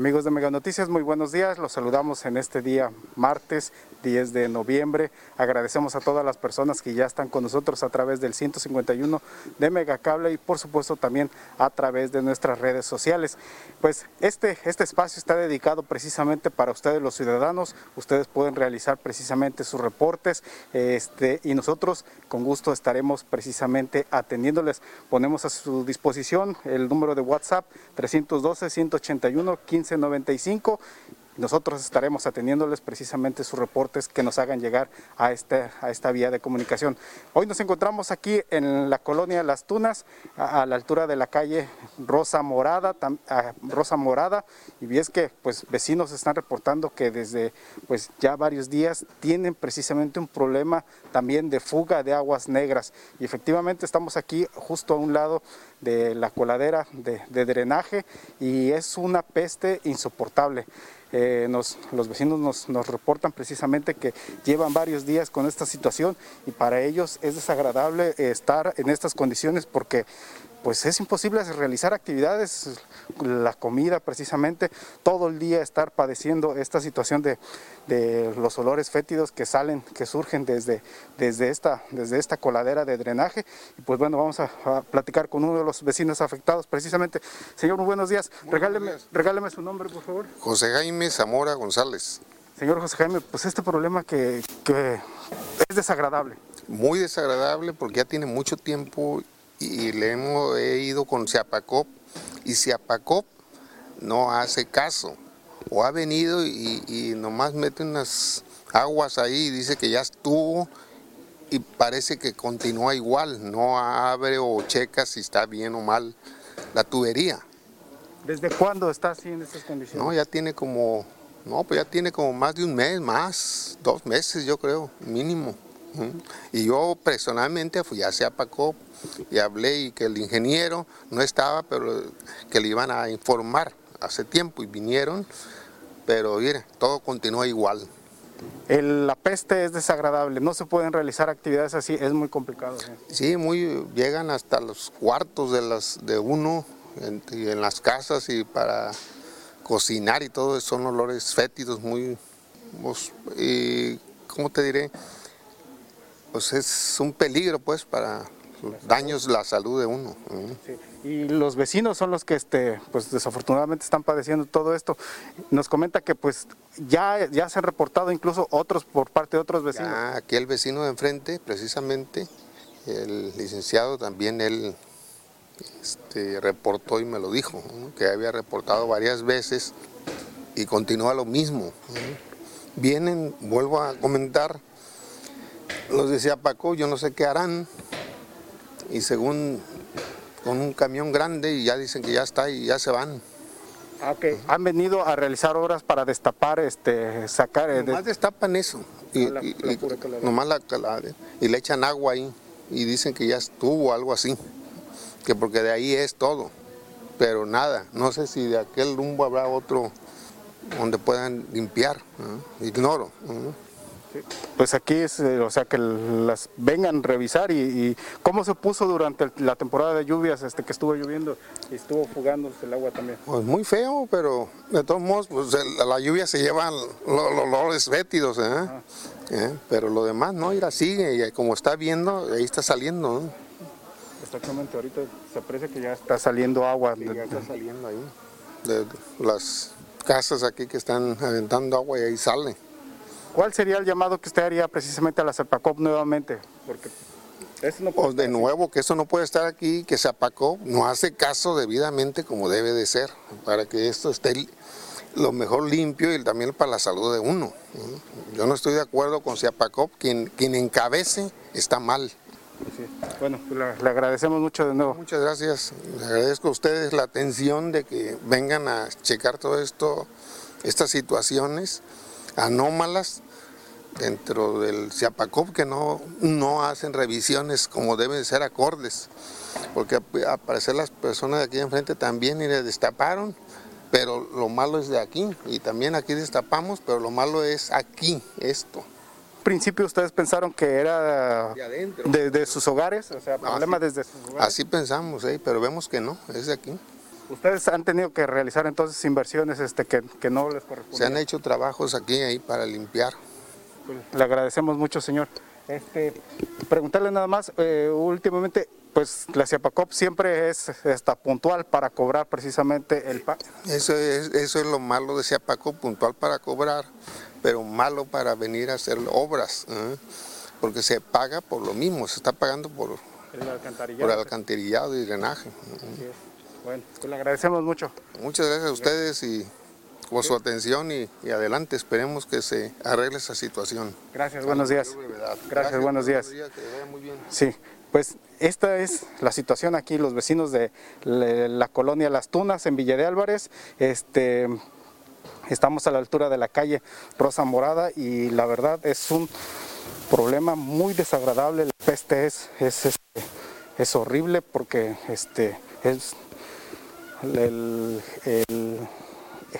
Amigos de Mega Noticias, muy buenos días. Los saludamos en este día martes 10 de noviembre. Agradecemos a todas las personas que ya están con nosotros a través del 151 de Megacable y por supuesto también a través de nuestras redes sociales. Pues este, este espacio está dedicado precisamente para ustedes los ciudadanos. Ustedes pueden realizar precisamente sus reportes este, y nosotros con gusto estaremos precisamente atendiéndoles. Ponemos a su disposición el número de WhatsApp 312 181 1595 nosotros estaremos atendiéndoles precisamente sus reportes que nos hagan llegar a, este, a esta vía de comunicación. Hoy nos encontramos aquí en la colonia Las Tunas, a, la altura de la calle Rosa Morada, Rosa Morada, y es que pues vecinos están reportando que desde pues ya varios días tienen precisamente un problema también de fuga de aguas negras. Y efectivamente estamos aquí justo a un lado de la coladera de, de drenaje y es una peste insoportable. Eh, nos, los vecinos nos, nos, reportan precisamente que llevan varios días con esta situación y para ellos es desagradable estar en estas condiciones porque pues es imposible realizar actividades, la comida precisamente, todo el día estar padeciendo esta situación de, los olores fétidos que salen, que surgen desde, desde, esta, desde esta coladera de drenaje. Y pues bueno, vamos a, platicar con uno de los vecinos afectados precisamente. Señor, muy buenos días. regáleme, regáleme su nombre, por favor. José Jaime Zamora González. Señor José Jaime, pues este problema que, que es desagradable. Muy desagradable porque ya tiene mucho tiempo y le hemos ido con Ciapacop y Ciapacop no hace caso. O ha venido y, nomás mete unas aguas ahí y dice que ya estuvo y parece que continúa igual, no abre o checa si está bien o mal la tubería. ¿Desde cuándo está así en estas condiciones? No, ya tiene como, no, pues ya tiene como más de un mes, más, dos meses yo creo, mínimo. Y yo personalmente fui a Ciapacop y hablé y que el ingeniero no estaba, pero que le iban a informar hace tiempo y vinieron, pero mire, todo continúa igual. la peste es desagradable, no se pueden realizar actividades así, es muy complicado. Sí, muy, llegan hasta los cuartos de, las, de uno en, en las casas y para cocinar y todo, son olores fétidos muy, pues, y, ¿cómo te diré? Pues es un peligro pues para daños la salud de uno. Y los vecinos son los que este, pues desafortunadamente están padeciendo todo esto. Nos comenta que pues ya, ya se han reportado incluso otros por parte de otros vecinos. aquí el vecino de enfrente, precisamente, el licenciado también él este, reportó y me lo dijo, que había reportado varias veces y continúa lo mismo. Vienen, vuelvo a comentar, los decía Paco, yo no sé qué harán, y según con un camión grande y ya dicen que ya está y ya se van. Ah, okay. Han venido a realizar obras para destapar, este, sacar... Eh, nomás destapan eso. Y, la, y, nomás la, y le echan agua ahí y dicen que ya estuvo algo así. Que porque de ahí es todo. Pero nada, no sé si de aquel rumbo habrá otro donde puedan limpiar. Ignoro. Pues aquí es, eh, o sea, que las vengan a revisar y, cómo se puso durante la temporada de lluvias este que estuvo lloviendo y estuvo fugándose el agua también. Pues muy feo, pero de todos modos, pues la lluvia se lleva los, olores fétidos, ¿eh? ¿eh? Pero lo demás, no, ir sigue y como está viendo, ahí está saliendo. Exactamente, ahorita se aprecia que ya está saliendo agua. ya está saliendo ahí. De las casas aquí que están aventando agua y ahí sale. ¿Cuál sería el llamado que usted haría precisamente a la CEPACOP nuevamente? Porque no pues de nuevo, que eso no puede estar aquí, que CEPACOP no hace caso debidamente como debe de ser, para que esto esté lo mejor limpio y también para la salud de uno. Yo no estoy de acuerdo con CEPACOP, quien, quien encabece está mal. Bueno, le, agradecemos mucho de nuevo. Muchas gracias. Le agradezco a ustedes la atención de que vengan a checar todo esto, estas situaciones anómalas dentro del CIAPACOP que no, no hacen revisiones como deben ser acordes, porque al parecer las personas de aquí enfrente también y le destaparon, pero lo malo es de aquí y también aquí destapamos, pero lo malo es aquí, esto principio ustedes pensaron que era de, sus hogares, o sea, problema desde sus hogares. Así pensamos, ¿eh? pero vemos que no, es de aquí. Ustedes han tenido que realizar entonces inversiones este, que, no les corresponden. Se han hecho trabajos aquí ahí para limpiar. Pues, le agradecemos mucho, señor. Este, preguntarle nada más, eh, últimamente, pues la CIAPACOP siempre es está puntual para cobrar precisamente el pago. Eso es, eso es lo malo de CIAPACOP, puntual para cobrar pero malo para venir a hacer obras, ¿eh? porque se paga por lo mismo, se está pagando por el alcantarillado, por el alcantarillado y drenaje. Bueno, pues le agradecemos mucho. Muchas gracias a ustedes y por su atención y, adelante, esperemos que se arregle esa situación. Gracias, buenos días. Gracias, buenos días. Sí, pues esta es la situación aquí, los vecinos de la colonia Las Tunas en Villa de Álvarez. Este, Estamos a la altura de la calle Rosa Morada y la verdad es un problema muy desagradable. La peste es, es, este, es horrible porque este, es el, el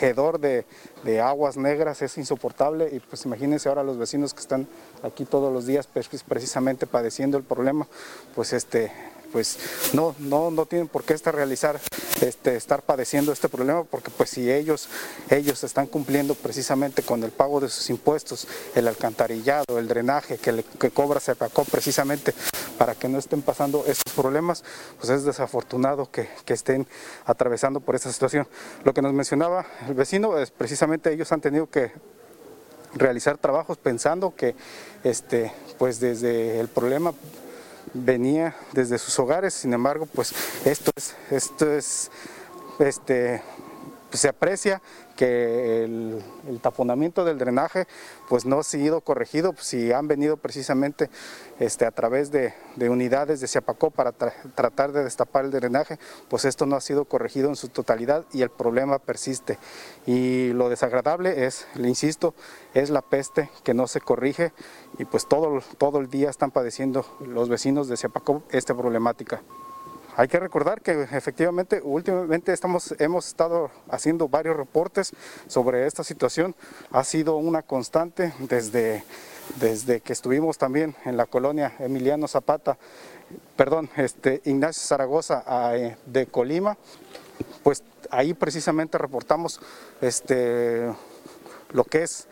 hedor de, de, aguas negras es insoportable y pues imagínense ahora los vecinos que están aquí todos los días pues, precisamente padeciendo el problema, pues este pues no, no, no tienen por qué estar realizar, este, estar padeciendo este problema, porque pues si ellos, ellos están cumpliendo precisamente con el pago de sus impuestos, el alcantarillado, el drenaje que, le, que cobra CEPACO precisamente para que no estén pasando estos problemas, pues es desafortunado que, que estén atravesando por esta situación. Lo que nos mencionaba el vecino, es precisamente ellos han tenido que realizar trabajos pensando que este, pues desde el problema venía desde sus hogares, sin embargo, pues esto es, esto es, este, se aprecia que el, taponamiento del drenaje pues no ha sido corregido, pues, si han venido precisamente este, a través de, unidades de Ciapacó para tratar de destapar el drenaje, pues esto no ha sido corregido en su totalidad y el problema persiste. Y lo desagradable es, le insisto, es la peste que no se corrige y pues todo, todo el día están padeciendo los vecinos de Ciapacó esta problemática. Hay que recordar que efectivamente últimamente estamos, hemos estado haciendo varios reportes sobre esta situación. Ha sido una constante desde, desde que estuvimos también en la colonia Emiliano Zapata, perdón, este, Ignacio Zaragoza de Colima. Pues ahí precisamente reportamos este, lo que es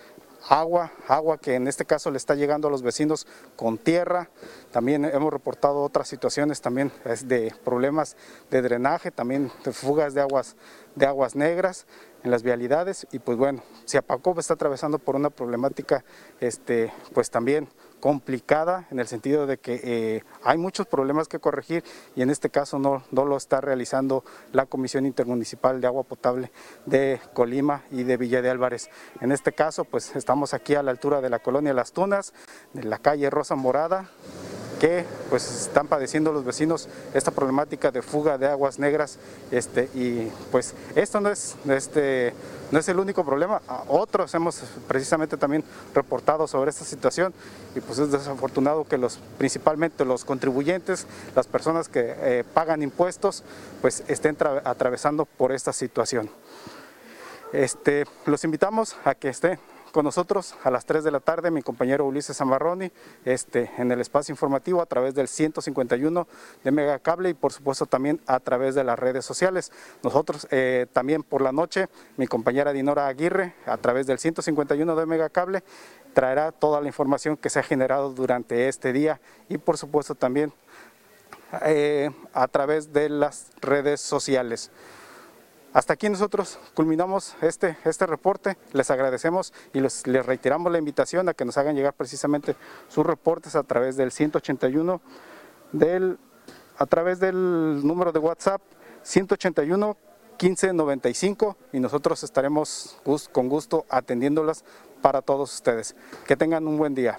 agua, agua que en este caso le está llegando a los vecinos con tierra. También hemos reportado otras situaciones también de problemas de drenaje, también de fugas de aguas, de aguas negras en las vialidades y pues bueno, Siapacop está atravesando por una problemática este, pues también complicada en el sentido de que eh, hay muchos problemas que corregir y en este caso no, no lo está realizando la Comisión Intermunicipal de Agua Potable de Colima y de Villa de Álvarez. En este caso pues estamos aquí a la altura de la colonia Las Tunas, de la calle Rosa Morada, que pues están padeciendo los vecinos esta problemática de fuga de aguas negras este, y pues esto no es, este, no es el único problema, otros hemos precisamente también reportado sobre esta situación y pues es desafortunado que los principalmente los contribuyentes, las personas que eh, pagan impuestos pues estén atravesando por esta situación. Este, los invitamos a que estén con nosotros a las 3 de la tarde mi compañero Ulises Zamarroni este, en el espacio informativo a través del 151 de Megacable y por supuesto también a través de las redes sociales. Nosotros eh, también por la noche mi compañera Dinora Aguirre a través del 151 de Megacable traerá toda la información que se ha generado durante este día y por supuesto también eh, a través de las redes sociales. Hasta aquí nosotros culminamos este, este reporte, les agradecemos y les, reiteramos la invitación a que nos hagan llegar precisamente sus reportes a través del 181, del, a través del número de WhatsApp 181 1595 y nosotros estaremos con gusto atendiéndolas para todos ustedes. Que tengan un buen día.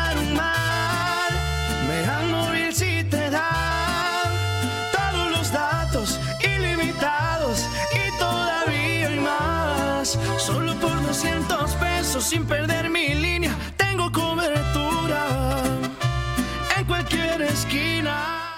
200 pesos sin perder mi línea, tengo cobertura en cualquier esquina.